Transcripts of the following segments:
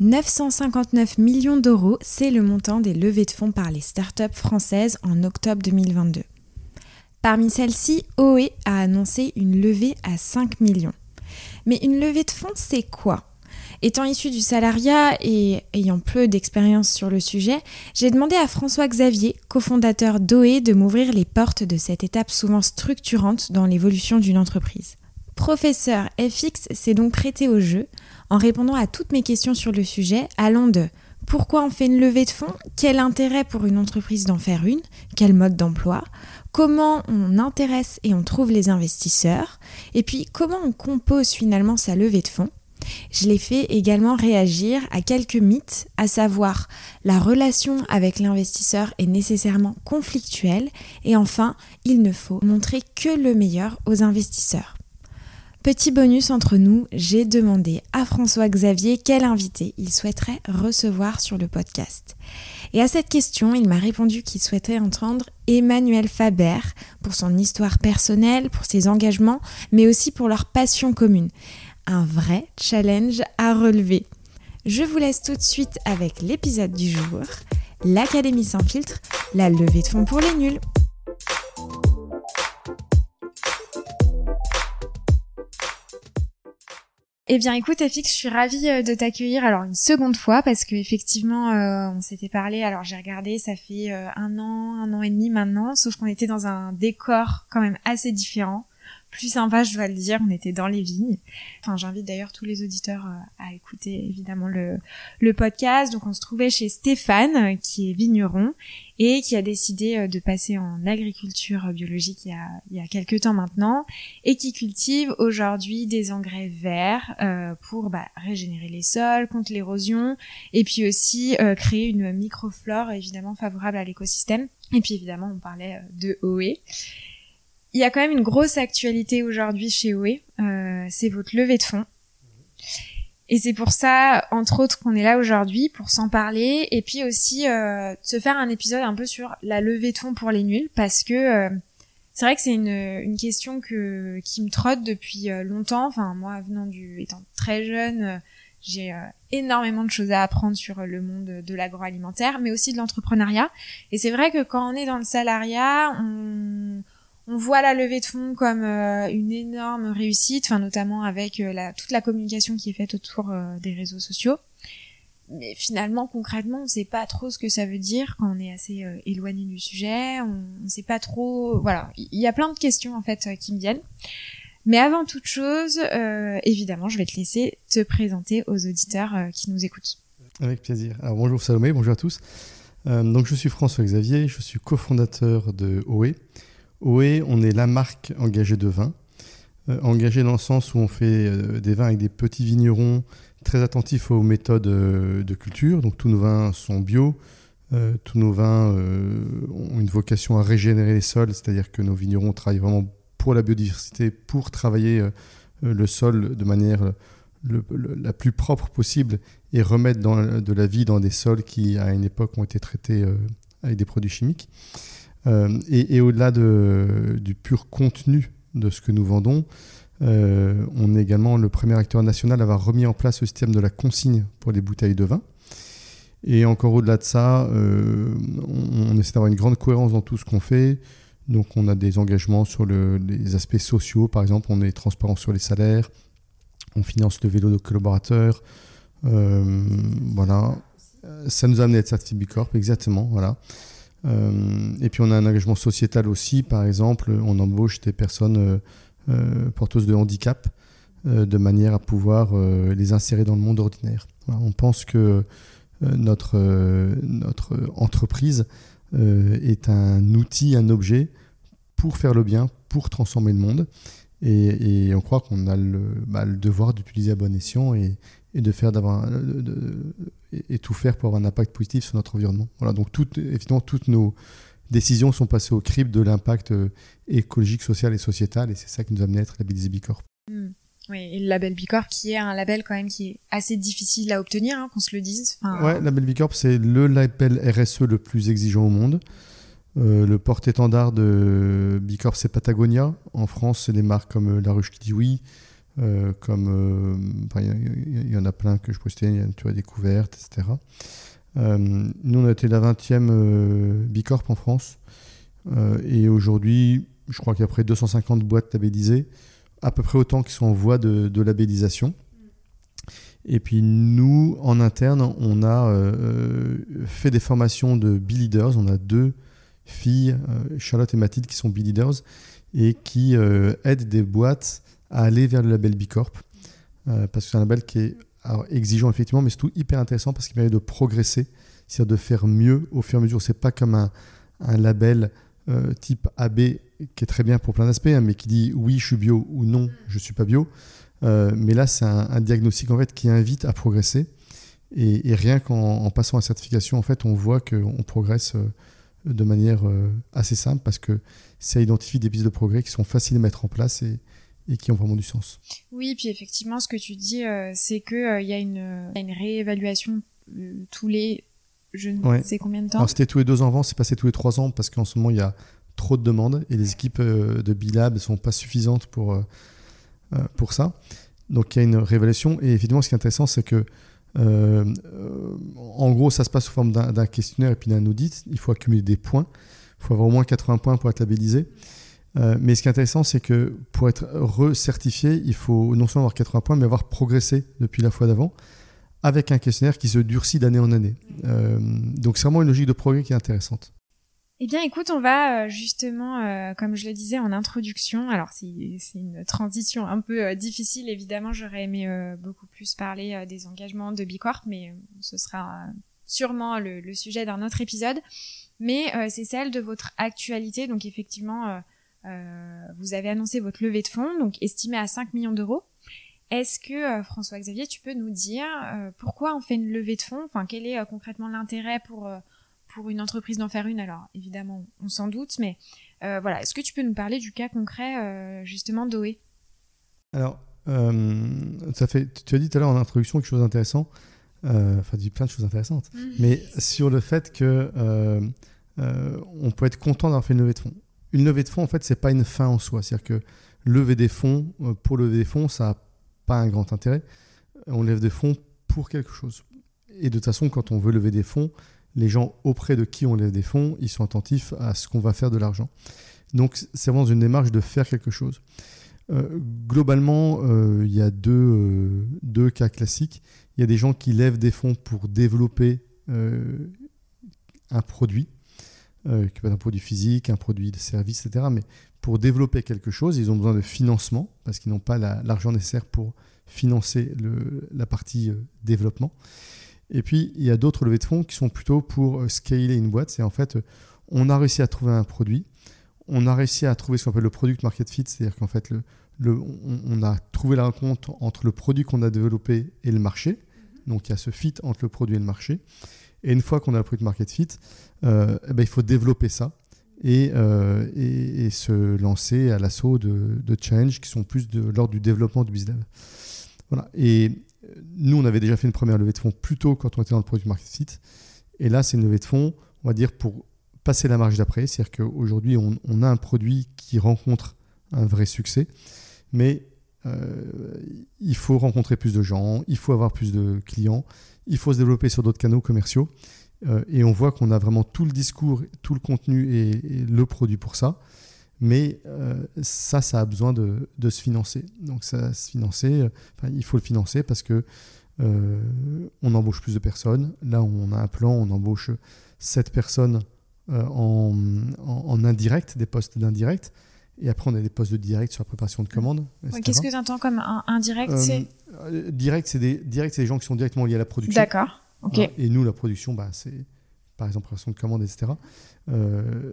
959 millions d'euros, c'est le montant des levées de fonds par les startups françaises en octobre 2022. Parmi celles-ci, OE a annoncé une levée à 5 millions. Mais une levée de fonds, c'est quoi? Étant issu du salariat et ayant peu d'expérience sur le sujet, j'ai demandé à François Xavier, cofondateur d'OE, de m'ouvrir les portes de cette étape souvent structurante dans l'évolution d'une entreprise. Professeur FX s'est donc prêté au jeu en répondant à toutes mes questions sur le sujet, allant de pourquoi on fait une levée de fonds, quel intérêt pour une entreprise d'en faire une, quel mode d'emploi, comment on intéresse et on trouve les investisseurs, et puis comment on compose finalement sa levée de fonds? Je l'ai fait également réagir à quelques mythes, à savoir la relation avec l'investisseur est nécessairement conflictuelle, et enfin, il ne faut montrer que le meilleur aux investisseurs. Petit bonus entre nous, j'ai demandé à François Xavier quel invité il souhaiterait recevoir sur le podcast. Et à cette question, il m'a répondu qu'il souhaiterait entendre Emmanuel Faber pour son histoire personnelle, pour ses engagements, mais aussi pour leur passion commune. Un vrai challenge à relever. Je vous laisse tout de suite avec l'épisode du jour, l'Académie sans filtre, la levée de fonds pour les nuls. Eh bien, écoute, FX, je suis ravie euh, de t'accueillir alors une seconde fois parce que effectivement, euh, on s'était parlé. Alors, j'ai regardé, ça fait euh, un an, un an et demi maintenant, sauf qu'on était dans un décor quand même assez différent plus sympa, je dois le dire. On était dans les vignes. Enfin, j'invite d'ailleurs tous les auditeurs euh, à écouter évidemment le, podcast. Donc, on se trouvait chez Stéphane, euh, qui est vigneron et qui a décidé euh, de passer en agriculture biologique il y a, il quelques temps maintenant et qui cultive aujourd'hui des engrais verts pour bah, régénérer les sols, contre l'érosion et puis aussi créer une microflore évidemment favorable à l'écosystème. Et puis évidemment, on parlait de OE. Il y a quand même une grosse actualité aujourd'hui chez OE, euh, c'est votre levée de fonds. Et c'est pour ça, entre autres, qu'on est là aujourd'hui pour s'en parler et puis aussi euh, se faire un épisode un peu sur la levée de fonds pour les nuls parce que euh, c'est vrai que c'est une, une question que qui me trotte depuis euh, longtemps. Enfin, moi, venant du étant très jeune, euh, j'ai énormément de choses à apprendre sur le monde de l'agroalimentaire, mais aussi de l'entrepreneuriat. Et c'est vrai que quand on est dans le salariat, on on voit la levée de fonds comme euh, une énorme réussite, notamment avec euh, toute la communication qui est faite autour euh, des réseaux sociaux. Mais finalement, concrètement, on ne sait pas trop ce que ça veut dire quand on est assez éloigné du sujet. On ne sait pas trop. Voilà, il y a plein de questions en fait qui me viennent. Mais avant toute chose, évidemment, je vais te laisser te présenter aux auditeurs qui nous écoutent. Avec plaisir. Alors bonjour Salomé, bonjour à tous. donc je suis François Xavier, je suis cofondateur de OE. OE, on est la marque engagée de vin. Euh, engagée dans le sens où on fait euh, des vins avec des petits vignerons très attentifs aux méthodes euh, de culture. Donc tous nos vins sont bio. tous nos vins ont une vocation à régénérer les sols, c'est-à-dire que nos vignerons travaillent vraiment pour la biodiversité, pour travailler le sol de manière la plus propre possible et remettre de la vie dans des sols qui, à une époque, ont été traités avec des produits chimiques. Euh, et, au-delà de, du pur contenu de ce que nous vendons, euh, on est également le premier acteur national à avoir remis en place le système de la consigne pour les bouteilles de vin. Et encore au-delà de ça, euh, on, essaie d'avoir une grande cohérence dans tout ce qu'on fait. Donc on a des engagements sur les aspects sociaux, par exemple, on est transparent sur les salaires, on finance le vélo de collaborateurs. voilà. Ça nous a amené à être certifié Bicorp, exactement. Voilà. Euh, et puis on a un engagement sociétal aussi, par exemple, on embauche des personnes euh, euh, porteuses de handicap de manière à pouvoir les insérer dans le monde ordinaire. on pense que notre, notre entreprise est un outil, un objet pour faire le bien, pour transformer le monde. Et, on croit qu'on a le, bah, le devoir d'utiliser à bon escient et, et de faire d'avoir et, tout faire pour avoir un impact positif sur notre environnement. Voilà, donc tout, évidemment, toutes nos décisions sont passées au crible de l'impact euh, écologique, social et sociétal, et c'est ça qui nous a amené à être labellisé Bicorp. Mmh. Oui, et le label Bicorp qui est un label quand même qui est assez difficile à obtenir, hein, qu'on se le dise. Enfin, ouais, le label Bicorp, c'est le label RSE le plus exigeant au monde. Euh, le porte-étendard de Bicorp, c'est Patagonia. En France, c'est des marques comme euh, La Ruche qui dit oui, comme il y, en a plein que je postais, il y a tu vois, découverte, etc. nous, on a été la 20e Bicorp en France. et aujourd'hui, je crois qu'il y a près de 250 boîtes labellisées, à peu près autant qui sont en voie de, labellisation. Et puis nous, en interne, on a euh, fait des formations de B-Leaders. On a deux filles, euh, Charlotte et Mathilde, qui sont B-Leaders et qui euh, aident des boîtes à aller vers le label B Corp. parce que c'est un label qui est exigeant, effectivement, mais surtout hyper intéressant parce qu'il permet de progresser, c'est-à-dire de faire mieux au fur et à mesure. C'est pas comme un, un label type AB qui est très bien pour plein d'aspects, hein, mais qui dit oui, je suis bio ou non, je suis pas bio. Euh, mais là, c'est un, diagnostic en fait qui invite à progresser. Et, rien qu'en passant à la certification, en fait, on voit qu'on progresse euh, de manière euh, assez simple parce que ça identifie des pistes de progrès qui sont faciles à mettre en place et, qui ont vraiment du sens. Oui, puis effectivement, ce que tu dis, c'est qu'il y, a une réévaluation tous les je ne sais combien de temps. C'était tous les deux ans avant, c'est passé tous les trois ans parce qu'en ce moment, il y a trop de demandes et les équipes euh, de Bilab ne sont pas suffisantes pour, euh, euh, pour ça. Donc il y a une révélation et évidemment ce qui est intéressant c'est que en gros ça se passe sous forme d'un questionnaire et puis d'un audit. Il faut accumuler des points. Il faut avoir au moins 80 points pour être labellisé. mais ce qui est intéressant, c'est que pour être recertifié, il faut non seulement avoir 80 points, mais avoir progressé depuis la fois d'avant, avec un questionnaire qui se durcit d'année en année. donc c'est vraiment une logique de progrès qui est intéressante. Eh bien, écoute, on va euh, justement, euh, comme je le disais en introduction, alors c'est une transition un peu euh, difficile, évidemment, j'aurais aimé beaucoup plus parler des engagements de Bicorp, mais ce sera sûrement le, sujet d'un autre épisode. Mais c'est celle de votre actualité, donc effectivement, vous avez annoncé votre levée de fonds, donc estimée à 5 millions d'euros. Est-ce que François-Xavier, tu peux nous dire pourquoi on fait une levée de fonds? Enfin, quel est concrètement l'intérêt pour pour une entreprise d'en faire une, alors évidemment, on s'en doute, mais euh, voilà, est-ce que tu peux nous parler du cas concret euh, justement d'OE Alors, euh, ça fait, tu as dit tout à l'heure en introduction quelque chose d'intéressant, enfin, dit plein de choses intéressantes, mhm. mais sur le fait que on peut être content d'avoir fait une levée de fonds. Une levée de fonds, en fait, c'est pas une fin en soi, c'est-à-dire que lever des fonds pour lever des fonds, ça n'a pas un grand intérêt. On lève des fonds pour quelque chose. Et de toute façon, quand on veut lever des fonds, les gens auprès de qui on lève des fonds, ils sont attentifs à ce qu'on va faire de l'argent. Donc c'est vraiment une démarche de faire quelque chose. Euh, globalement, euh, il y a deux, euh, deux, cas classiques. Il y a des gens qui lèvent des fonds pour développer un produit, qui peut être un produit physique, un produit de service, etc. Mais pour développer quelque chose, ils ont besoin de financement, parce qu'ils n'ont pas l'argent nécessaire pour financer la partie développement. Et puis, il y a d'autres levées de fonds qui sont plutôt pour euh, scaler une boîte. C'est en fait, euh, on a réussi à trouver un produit, on a réussi à trouver ce qu'on appelle le product market fit, c'est-à-dire qu'en fait, le, on, a trouvé la rencontre entre le produit qu'on a développé et le marché. Donc, il y a ce fit entre le produit et le marché. Et une fois qu'on a le product market fit, euh, eh ben, il faut développer ça et, et, se lancer à l'assaut de, de challenges qui sont plus de l'ordre du développement du business. Voilà. Et nous, on avait déjà fait une première levée de fonds plus tôt quand on était dans le produit market fit. Et là, c'est une levée de fonds, on va dire, pour passer la marge d'après. C'est-à-dire qu'aujourd'hui, on, a un produit qui rencontre un vrai succès, mais euh, il faut rencontrer plus de gens, il faut avoir plus de clients, il faut se développer sur d'autres canaux commerciaux. Euh, et on voit qu'on a vraiment tout le discours, tout le contenu et le produit pour ça. Mais euh, ça, ça a besoin de, se financer. Donc, ça se financer, euh, il faut le financer parce que euh, on embauche plus de personnes. Là, on a un plan, on embauche 7 personnes en, indirect, des postes d'indirect. Et après, on a des postes de direct sur la préparation de commandes. Qu'est-ce que tu entends comme indirect Direct, c'est des, direct, des gens qui sont directement liés à la production. D'accord. Et nous, la production, bah, c'est par exemple préparation de commandes, etc.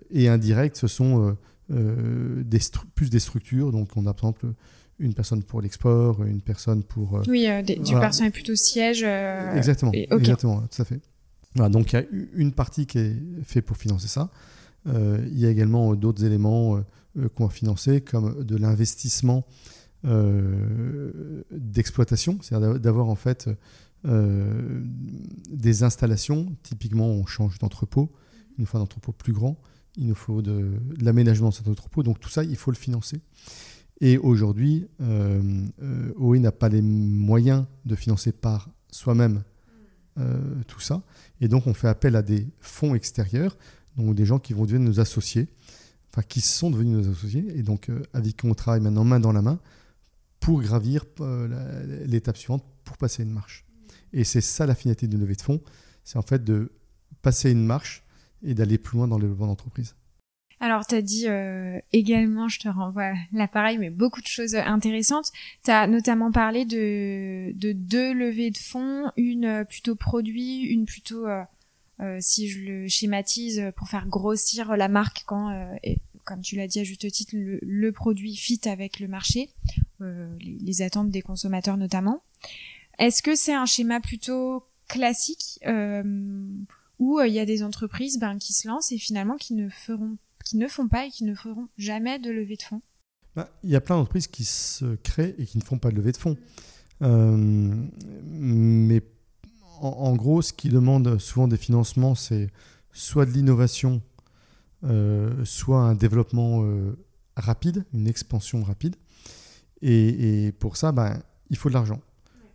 et indirect, ce sont euh, des plus des structures. Donc, on a par exemple une personne pour l'export, une personne pour. Euh, oui, euh, du personnel plutôt siège. exactement, exactement, tout à fait. Voilà, donc, il y a une partie qui est faite pour financer ça. il y a également d'autres éléments qu'on va financer, comme de l'investissement d'exploitation, c'est-à-dire d'avoir en fait des installations. Typiquement, on change d'entrepôt, une fois d'entrepôt plus grand il nous faut de, l'aménagement de cet entrepôt. Donc tout ça, il faut le financer. Et aujourd'hui, euh, OE n'a pas les moyens de financer par soi-même tout ça. Et donc, on fait appel à des fonds extérieurs, donc des gens qui vont devenir nos associés, enfin qui sont devenus nos associés, et donc avec qui on travaille maintenant main dans la main pour gravir l'étape suivante, pour passer une marche. Et c'est ça la finalité de levée de fonds, c'est en fait de passer une marche et d'aller plus loin dans le développement d'entreprise. Alors, tu as dit euh, également, je te renvoie l'appareil, mais beaucoup de choses intéressantes. Tu as notamment parlé de, de deux levées de fonds, une plutôt produit, une plutôt, euh, euh, si je le schématise, pour faire grossir la marque quand, comme tu l'as dit à juste titre, le, produit fit avec le marché, les, attentes des consommateurs notamment. Est-ce que c'est un schéma plutôt classique où il y a des entreprises ben, qui se lancent et finalement qui ne feront qui ne font pas et qui ne feront jamais de levée de fonds bah, Il y a plein d'entreprises qui se créent et qui ne font pas de levée de fonds. Euh, mais en, gros, ce qui demande souvent des financements, c'est soit de l'innovation, euh, soit un développement euh, rapide, une expansion rapide. Et, pour ça, ben, il faut de l'argent.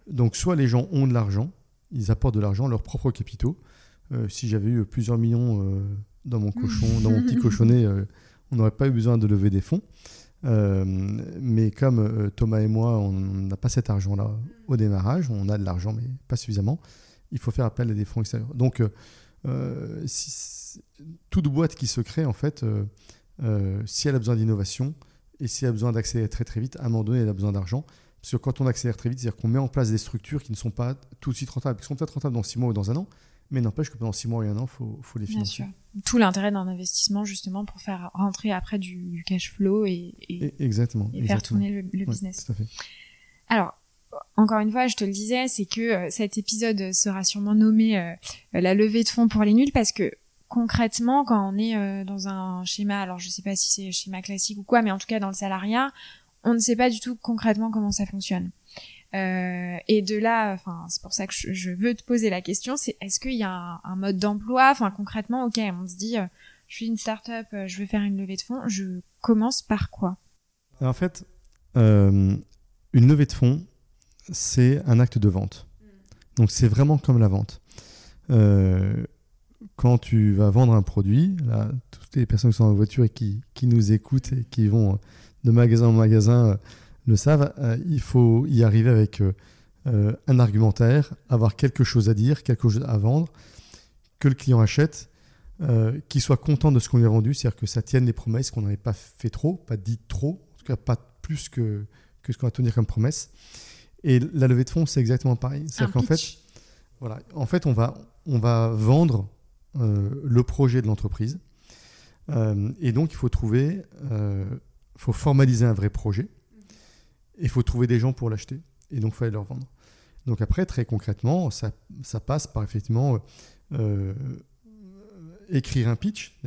Donc, soit les gens ont de l'argent, ils apportent de l'argent, leurs propres capitaux. Si j'avais eu plusieurs millions dans mon cochon, dans mon petit cochonnet, euh, on n'aurait pas eu besoin de lever des fonds. Euh, mais comme euh, Thomas et moi, on n'a pas cet argent-là au démarrage, on a de l'argent, mais pas suffisamment, il faut faire appel à des fonds extérieurs. Donc, toute boîte qui se crée, en fait, si elle a besoin d'innovation et si elle a besoin d'accélérer très très vite, à un moment donné, elle a besoin d'argent. Parce que quand on accélère très vite, c'est-à-dire qu'on met en place des structures qui ne sont pas tout de suite rentables, qui sont peut-être rentables dans six mois ou dans un an, mais n'empêche que pendant six mois et un an, il faut, faut, les financer. Tout l'intérêt d'un investissement, justement, pour faire rentrer après du, cash flow et, exactement, et faire tourner le, business. Tout à fait. Alors, encore une fois, je te le disais, c'est que euh, cet épisode sera sûrement nommé euh, la levée de fonds pour les nuls parce que concrètement, quand on est euh, dans un schéma, alors je sais pas si c'est un schéma classique ou quoi, mais en tout cas dans le salariat, on ne sait pas du tout concrètement comment ça fonctionne. Euh, et de là, enfin, c'est pour ça que je, veux te poser la question, c'est est-ce qu'il y a un, mode d'emploi, enfin concrètement, ok, on se dit, euh, je suis une start-up, euh, je veux faire une levée de fonds, je commence par quoi? En fait, une levée de fonds, c'est un acte de vente. Donc c'est vraiment comme la vente. quand tu vas vendre un produit, là, toutes les personnes qui sont en voiture et qui, qui nous écoutent et qui vont de magasin en magasin le savent, euh, il faut y arriver avec euh, euh, un argumentaire, avoir quelque chose à dire, quelque chose à vendre, que le client achète, qu'il soit content de ce qu'on lui a vendu, c'est-à-dire que ça tienne les promesses, qu'on n'avait pas fait trop, pas dit trop, en tout cas pas plus que, que ce qu'on va tenir comme promesse. Et la levée de fonds, c'est exactement pareil. C'est-à-dire qu'en fait, voilà, en fait, on va, on va vendre le projet de l'entreprise. et donc, il faut trouver, il faut formaliser un vrai projet il faut trouver des gens pour l'acheter. Et donc, il aller leur vendre. Donc après, très concrètement, ça, ça passe par effectivement euh, écrire un pitch.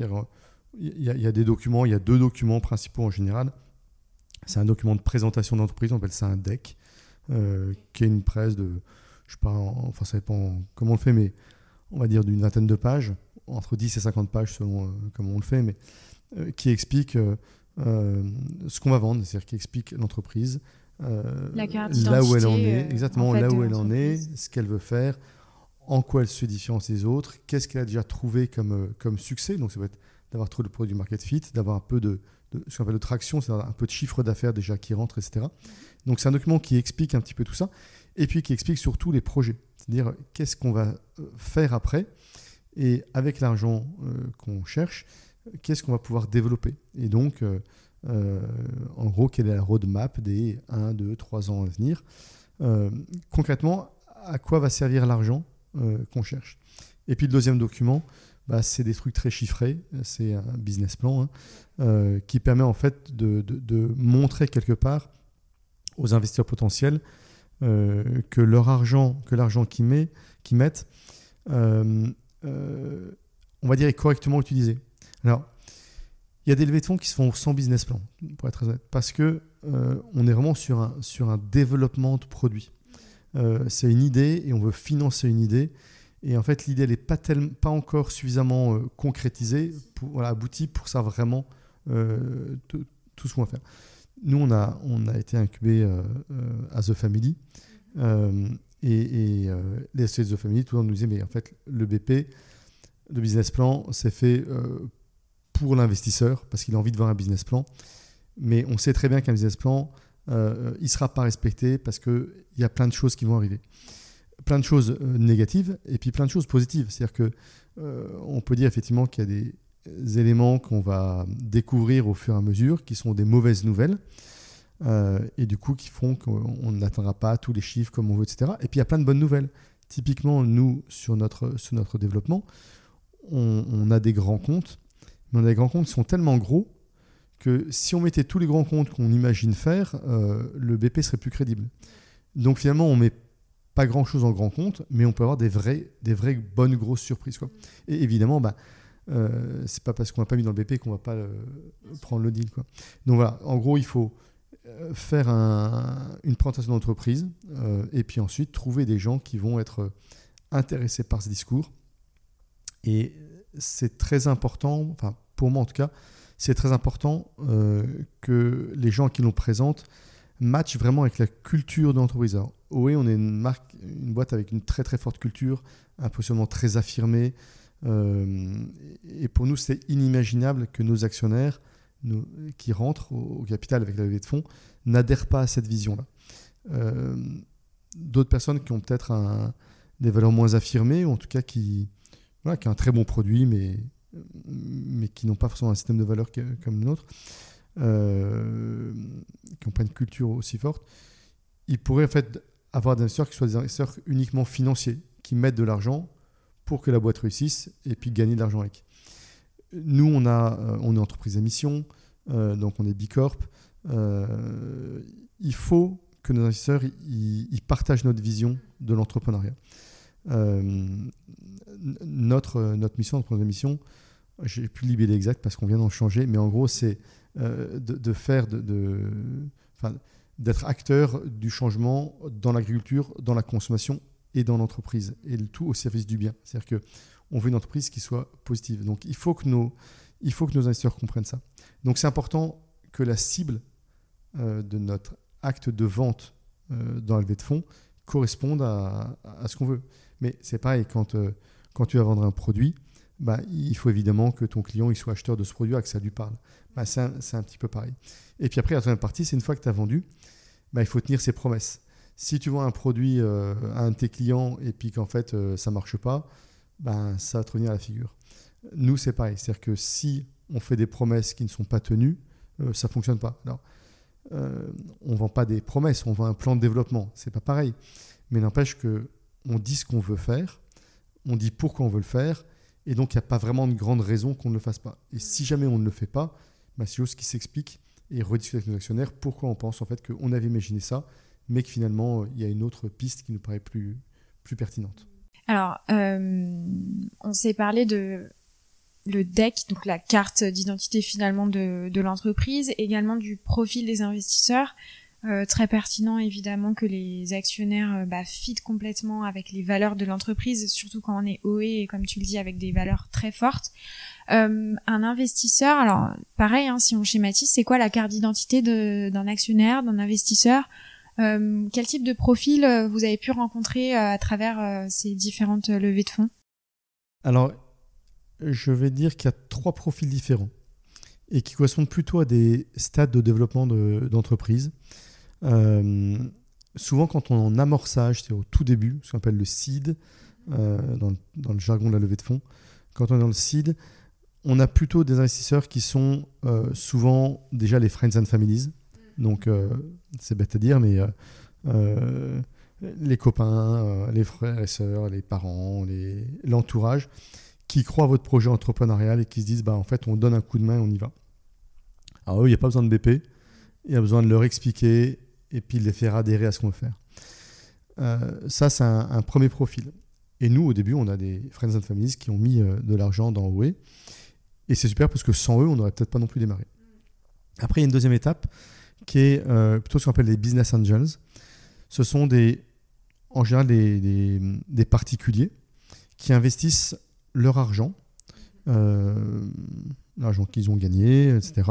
Il y, a des documents, il y a deux documents principaux en général. C'est un document de présentation d'entreprise, on appelle ça un deck, euh, qui est une presse de, je sais pas, enfin ça dépend comment on le fait, mais on va dire d'une vingtaine de pages, entre 10 et 50 pages selon euh, comment on le fait, mais qui explique ce qu'on va vendre, c'est-à-dire qui explique l'entreprise, euh, là où elle en est, euh, exactement là où elle en est, ce qu'elle veut faire, en quoi elle se différencie des autres, qu'est-ce qu'elle a déjà trouvé comme, euh, comme succès. Donc ça va être d'avoir trouvé le produit market fit, d'avoir un peu de, ce qu'on appelle de traction, c'est-à-dire un peu de chiffre d'affaires déjà qui rentre, etc. Donc c'est un document qui explique un petit peu tout ça, et puis qui explique surtout les projets, c'est-à-dire qu'est-ce qu'on va faire après, et avec l'argent qu'on cherche, qu'est-ce qu'on va pouvoir développer. Et donc euh, en gros, quelle est la roadmap des 1, 2, 3 ans à venir euh, Concrètement, à quoi va servir l'argent euh, qu'on cherche? Et puis le deuxième document, bah, c'est des trucs très chiffrés, c'est un business plan hein, qui permet en fait de, montrer quelque part aux investisseurs potentiels que leur argent, que l'argent qu'ils met, mettent, on va dire est correctement utilisé. Alors, il y a des levées de fonds qui se font sans business plan, pour être très honnête, parce que euh, on est vraiment sur un, sur un développement de produit. Euh, c'est une idée et on veut financer une idée. Et en fait, l'idée, n'est pas, pas encore suffisamment euh, concrétisée, pour, voilà, pour ça vraiment tout ce qu'on va faire. Nous, on a, on a été incubé à The Family. et, les associés de The Family, tout le monde nous disait, mais en fait, le BP, le business plan, c'est fait pour l'investisseur, parce qu'il a envie de voir un business plan. Mais on sait très bien qu'un business plan, euh, il ne sera pas respecté parce qu'il y a plein de choses qui vont arriver. Plein de choses euh, négatives et puis plein de choses positives. C'est-à-dire que euh, on peut dire effectivement qu'il y a des éléments qu'on va découvrir au fur et à mesure qui sont des mauvaises nouvelles. et du coup qui font qu'on n'atteindra pas tous les chiffres comme on veut, etc. Et puis il y a plein de bonnes nouvelles. Typiquement, nous, sur notre, sur notre développement, on a des grands comptes, mais on grands comptes sont tellement gros que si on mettait tous les grands comptes qu'on imagine faire, euh, le BP serait plus crédible. Donc finalement, on met pas grand chose en grand compte, mais on peut avoir des vraies, des vraies bonnes grosses surprises. Et évidemment, bah, euh, c'est pas parce qu'on n'a pas mis dans le BP qu'on va pas euh, prendre le deal. Quoi. Donc voilà, en gros, il faut euh, faire une présentation d'entreprise et puis ensuite trouver des gens qui vont être intéressés par ce discours. Et c'est très important, pour moi en tout cas, c'est très important euh, que les gens qui nous présentent matchent vraiment avec la culture de l'entreprise. OE, on est une marque, une boîte avec une très très forte culture, un positionnement très affirmé. Euh, et pour nous, c'est inimaginable que nos actionnaires qui rentrent au, capital avec la levée de fonds n'adhèrent pas à cette vision-là. Euh, d'autres personnes qui ont peut-être des valeurs moins affirmées, ou en tout cas qui, voilà, qui ont un très bon produit, mais mais qui n'ont pas forcément un système de valeurs comme le nôtre, euh, qui n'ont pas une culture aussi forte, ils pourraient en fait avoir des investisseurs qui soient des investisseurs uniquement financiers, qui mettent de l'argent pour que la boîte réussisse et puis gagner de l'argent avec. Nous, on, a, euh, on est entreprise à mission, euh, donc on est Bicorp. il faut que nos investisseurs ils partagent notre vision de l'entrepreneuriat. notre, notre mission, notre mission, j'ai plus le exact parce qu'on vient d'en changer, mais en gros, c'est euh, de, faire, de, d'être acteur du changement dans l'agriculture, dans la consommation et dans l'entreprise, et le tout au service du bien. C'est-à-dire qu'on veut une entreprise qui soit positive. Donc il faut que nos, il faut que nos investisseurs comprennent ça. Donc c'est important que la cible euh, de notre acte de vente euh, dans la levée de fonds corresponde à, à ce qu'on veut. Mais c'est pareil, quand, quand tu vas vendre un produit, bah, il faut évidemment que ton client soit acheteur de ce produit et que ça lui parle. Bah, c'est, un, petit peu pareil. Et puis après, la troisième partie, c'est une fois que tu as vendu, bah, il faut tenir ses promesses. Si tu vends un produit euh, à un de tes clients et puis qu'en fait euh, ça marche pas, ça va te revenir à la figure. Nous, c'est pareil. C'est-à-dire que si on fait des promesses qui ne sont pas tenues, euh, ça ne fonctionne pas. Alors, on ne vend pas des promesses, on vend un plan de développement. C'est pas pareil. Mais n'empêche que on dit ce qu'on veut faire, on dit pourquoi on veut le faire, et donc, il n'y a pas vraiment de grande raison qu'on ne le fasse pas. Et si jamais on ne le fait pas, bah, c'est chose qui s'explique et rediscute avec nos actionnaires pourquoi on pense en fait qu'on avait imaginé ça, mais que finalement, il y a une autre piste qui nous paraît plus, plus pertinente. Alors, euh, on s'est parlé de le deck, donc la carte d'identité finalement de, de l'entreprise, également du profil des investisseurs. Euh, très pertinent évidemment que les actionnaires euh, bah, fit complètement avec les valeurs de l'entreprise, surtout quand on est OE et comme tu le dis avec des valeurs très fortes. Euh, un investisseur, alors pareil, hein, si on schématise, c'est quoi la carte d'identité d'un actionnaire, d'un investisseur? Quel type de profil vous avez pu rencontrer à travers ces différentes levées de fonds? Alors, je vais dire qu'il y a trois profils différents et qui correspondent plutôt à des stades de développement d'entreprise. Euh, souvent, quand on est en amorçage, c'est au tout début, ce qu'on appelle le seed, euh, dans, le, jargon de la levée de fonds, quand on est dans le seed, on a plutôt des investisseurs qui sont euh, souvent déjà les friends and families. Donc, c'est bête à dire, mais les copains, les frères et sœurs, les parents, l'entourage, qui croient à votre projet entrepreneurial et qui se disent, bah, en fait, on donne un coup de main, on y va. Alors, eux, il n'y a pas besoin de BP, il y a besoin de leur expliquer et puis les faire adhérer à ce qu'on veut faire. Euh, ça, c'est un, premier profil. Et nous, au début, on a des Friends and Families qui ont mis euh, de l'argent dans OE. Et c'est super parce que sans eux, on n'aurait peut-être pas non plus démarré. Après, il y a une deuxième étape qui est euh, plutôt ce qu'on appelle les Business Angels. Ce sont des, en général des, des, particuliers qui investissent leur argent, l'argent qu'ils ont gagné, etc.,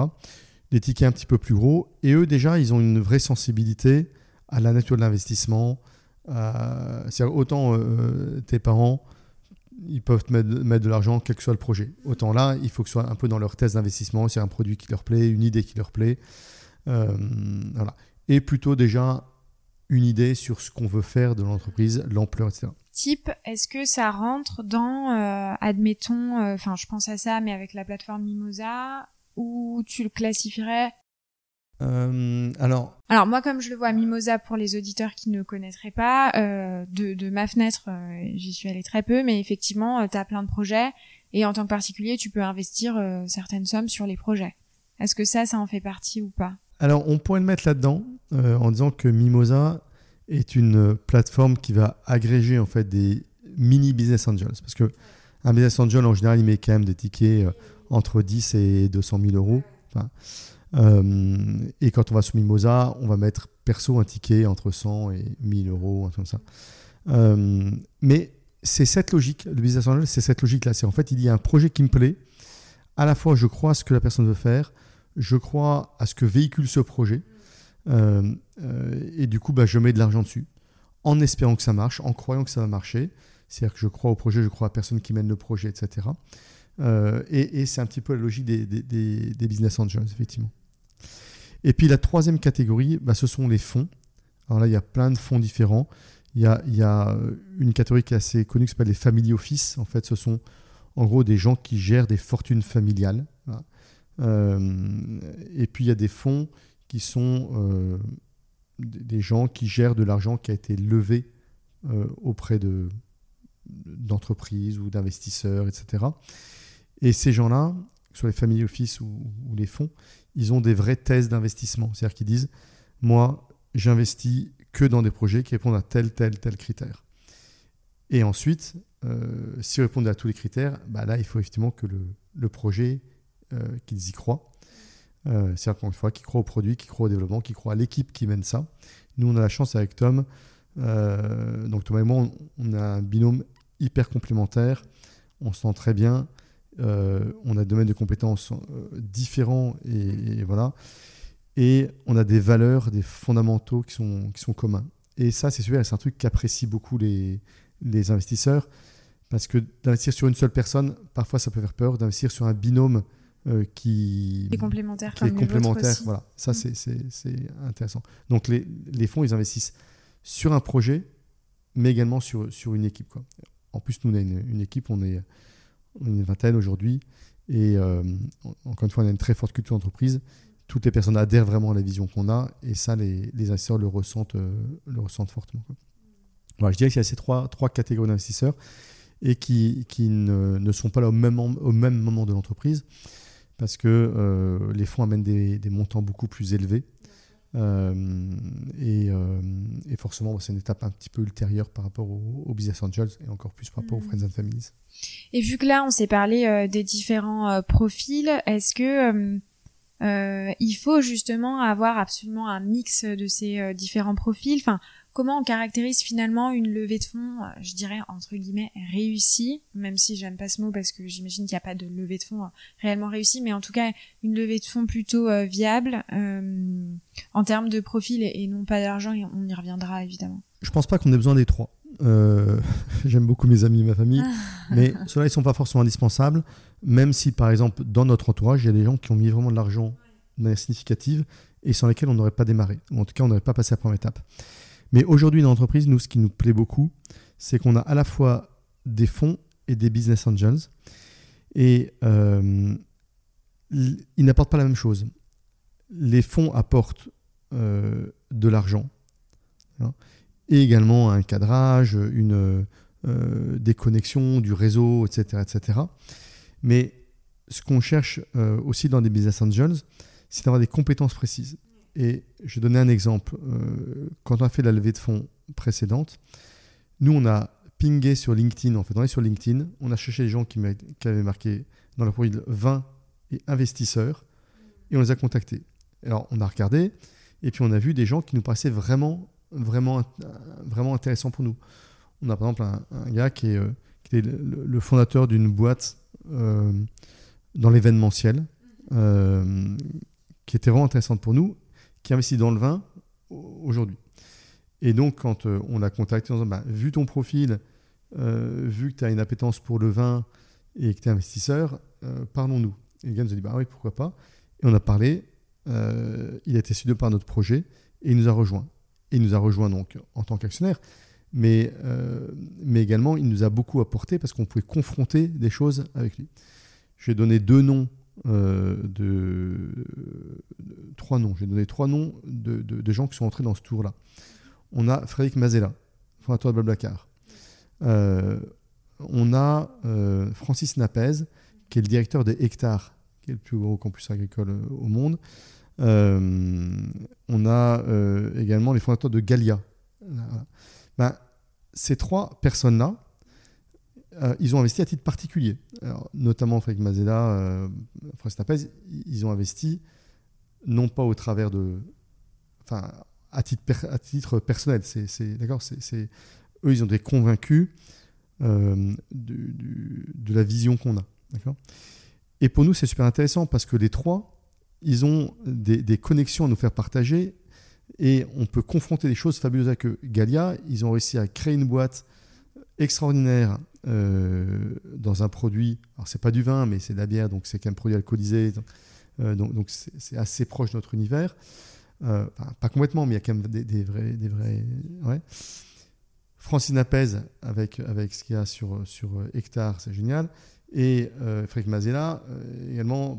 des tickets un petit peu plus gros. Et eux, déjà, ils ont une vraie sensibilité à la nature de l'investissement. C'est-à-dire, autant tes parents, ils peuvent mettre, mettre de l'argent, quel que soit le projet. Autant là, il faut que ce soit un peu dans leur thèse d'investissement, c'est un produit qui leur plaît, une idée qui leur plaît. voilà. Et plutôt déjà une idée sur ce qu'on veut faire de l'entreprise, l'ampleur, etc. Type, est-ce que ça rentre dans, euh, admettons, euh, enfin je pense à ça, mais avec la plateforme Mimosa, ou tu le classifierais euh, alors, alors moi comme je le vois Mimosa pour les auditeurs qui ne connaîtraient pas de, de, ma fenêtre j'y suis allée très peu mais effectivement tu as plein de projets et en tant que particulier tu peux investir certaines sommes sur les projets est-ce que ça ça en fait partie ou pas? Alors, on pourrait le mettre là-dedans euh, en disant que Mimosa est une plateforme qui va agréger en fait des mini business angels. Parce que un business angel, en général, il met quand même des tickets euh, entre 10 et 200 000 euros. Euh, et quand on va sur Mimosa, on va mettre perso un ticket entre 100 et 1000 euros, un truc comme ça. mais c'est cette logique, le business angel, c'est cette logique-là. C'est en fait, il y a un projet qui me plaît. À la fois, je crois à ce que la personne veut faire je crois à ce que véhicule ce projet. Euh, euh, et du coup, bah, je mets de l'argent dessus, en espérant que ça marche, en croyant que ça va marcher. C'est-à-dire que je crois au projet, je crois à la personne qui mène le projet, etc. Euh, et, c'est un petit peu la logique des, business angels, effectivement. Et puis la troisième catégorie, bah, ce sont les fonds. Alors là, il y a plein de fonds différents. Il y a, a une catégorie qui est assez connue qui s'appelle les family office. En fait, ce sont en gros des gens qui gèrent des fortunes familiales. Euh, et puis il y a des fonds qui sont euh, des gens qui gèrent de l'argent qui a été levé euh, auprès de, d'entreprises ou d'investisseurs, etc. Et ces gens-là, que ce soit les family office ou, les fonds, ils ont des vraies thèses d'investissement. C'est-à-dire qu'ils disent, moi, j'investis que dans des projets qui répondent à tel, tel, tel critère. Et ensuite, euh, s'ils répondent à tous les critères, bah là, il faut effectivement que le, projet euh, qu'ils y croient. Euh, c'est encore une fois, qui croient au produit, qui croient au développement, qui croient à l'équipe qui mène ça. Nous, on a la chance avec Tom, euh, donc Thomas et moi, on, a un binôme hyper complémentaire. On se sent très bien. On a des domaines de compétences différents et, voilà. Et on a des valeurs, des fondamentaux qui sont, qui sont communs. Et ça, c'est super, c'est un truc qu'apprécient beaucoup les, les investisseurs. Parce que d'investir sur une seule personne, parfois ça peut faire peur. D'investir sur un binôme euh, qui, est complémentaire. Qui est complémentaire. Voilà, ça mm. c'est intéressant. Donc les, les, fonds, ils investissent sur un projet, mais également sur, sur une équipe. Quoi. En plus, nous, on a une, équipe, on est, une vingtaine aujourd'hui, et euh, encore une fois, on a une très forte culture d'entreprise. Toutes les personnes adhèrent vraiment à la vision qu'on a, et ça, les, les investisseurs le ressentent, euh, le ressentent fortement. Voilà, je dirais qu'il y a ces trois, trois catégories d'investisseurs et qui, qui ne, ne, sont pas là au même, au même moment de l'entreprise parce que euh, les fonds amènent des, montants beaucoup plus élevés. Euh, euh, et, forcément, c'est une étape un petit peu ultérieure par rapport aux, business angels et encore plus par rapport aux mm. friends and families. Et vu que là, on s'est parlé des différents profils, est-ce que il faut justement avoir absolument un mix de ces différents profils? Enfin, comment on caractérise finalement une levée de fonds, euh, je dirais entre guillemets réussie, même si j'aime pas ce mot parce que j'imagine qu'il n'y a pas de levée de fonds euh, réellement réussie, mais en tout cas une levée de fonds plutôt euh, viable en termes de profil et, non pas d'argent, et on y reviendra évidemment. Je pense pas qu'on ait besoin des trois. j'aime beaucoup mes amis et ma famille, mais ceux-là ils sont pas forcément indispensables, même si par exemple dans notre entourage il y a des gens qui ont mis vraiment de l'argent de manière significative et sans lesquels on n'aurait pas démarré, ou en tout cas on n'aurait pas passé la première étape. Mais aujourd'hui, dans l'entreprise, nous, ce qui nous plaît beaucoup, c'est qu'on a à la fois des fonds et des business angels. Et euh, ils n'apportent pas la même chose. Les fonds apportent euh, de l'argent hein, et également un cadrage, euh, des connexions, du réseau, etc. etc. Mais ce qu'on cherche aussi dans des business angels, c'est d'avoir des compétences précises. Et je donner un exemple. Euh, quand on a fait la levée de fonds précédente, nous, on a pingé sur LinkedIn. En fait, on est sur LinkedIn. On a cherché les gens qui, avaient marqué dans leur profil 20 et investisseurs et on les a contactés. Alors, on a regardé et puis on a vu des gens qui nous paraissaient vraiment, vraiment, vraiment intéressants pour nous. On a par exemple un, gars qui est, euh, est le, fondateur d'une boîte euh, dans l'événementiel qui était vraiment intéressante pour nous, qui investit dans le vin aujourd'hui. Et donc, quand on l'a contacté en disant, bah, vu ton profil, vu que tu as une appétence pour le vin et que tu es investisseur, parlons-nous. Et le gars nous a dit, bah oui, pourquoi pas. Et on a parlé, il a été séduit par notre projet et il nous a rejoint. Et il nous a rejoint donc en tant qu'actionnaire, mais, euh, mais également il nous a beaucoup apporté parce qu'on pouvait confronter des choses avec lui. J'ai donné deux noms euh, de, trois noms. J'ai donné trois noms de, de, gens qui sont entrés dans ce tour-là. On a Frédéric Mazella, fondateur de Blablacar. Euh, on a Francis Napez, qui est le directeur des Hectares, qui est le plus gros campus agricole au monde. on a également les fondateurs de Galia. Ben, ces trois personnes-là, euh, ils ont investi à titre particulier. notamment Frédéric Mazella, euh, Napez, ils ont investi non pas au travers de. Enfin, à titre, à titre personnel. C'est, d'accord c'est, Eux, ils ont été convaincus euh, de, la vision qu'on a. D'accord Et pour nous, c'est super intéressant parce que les trois, ils ont des, des connexions à nous faire partager et on peut confronter des choses fabuleuses avec. Galia, ils ont réussi à créer une boîte extraordinaire euh, dans un produit. Alors, c'est pas du vin, mais c'est de la bière, donc c'est même produit alcoolisé. Euh, donc, donc c'est assez proche de notre univers. Euh, pas complètement, mais il y a quand même des, vrais. Des vrais ouais. Francine Apez, avec, avec ce qu'il y a sur, sur Hectare, c'est génial. Et Frédéric Mazella, également,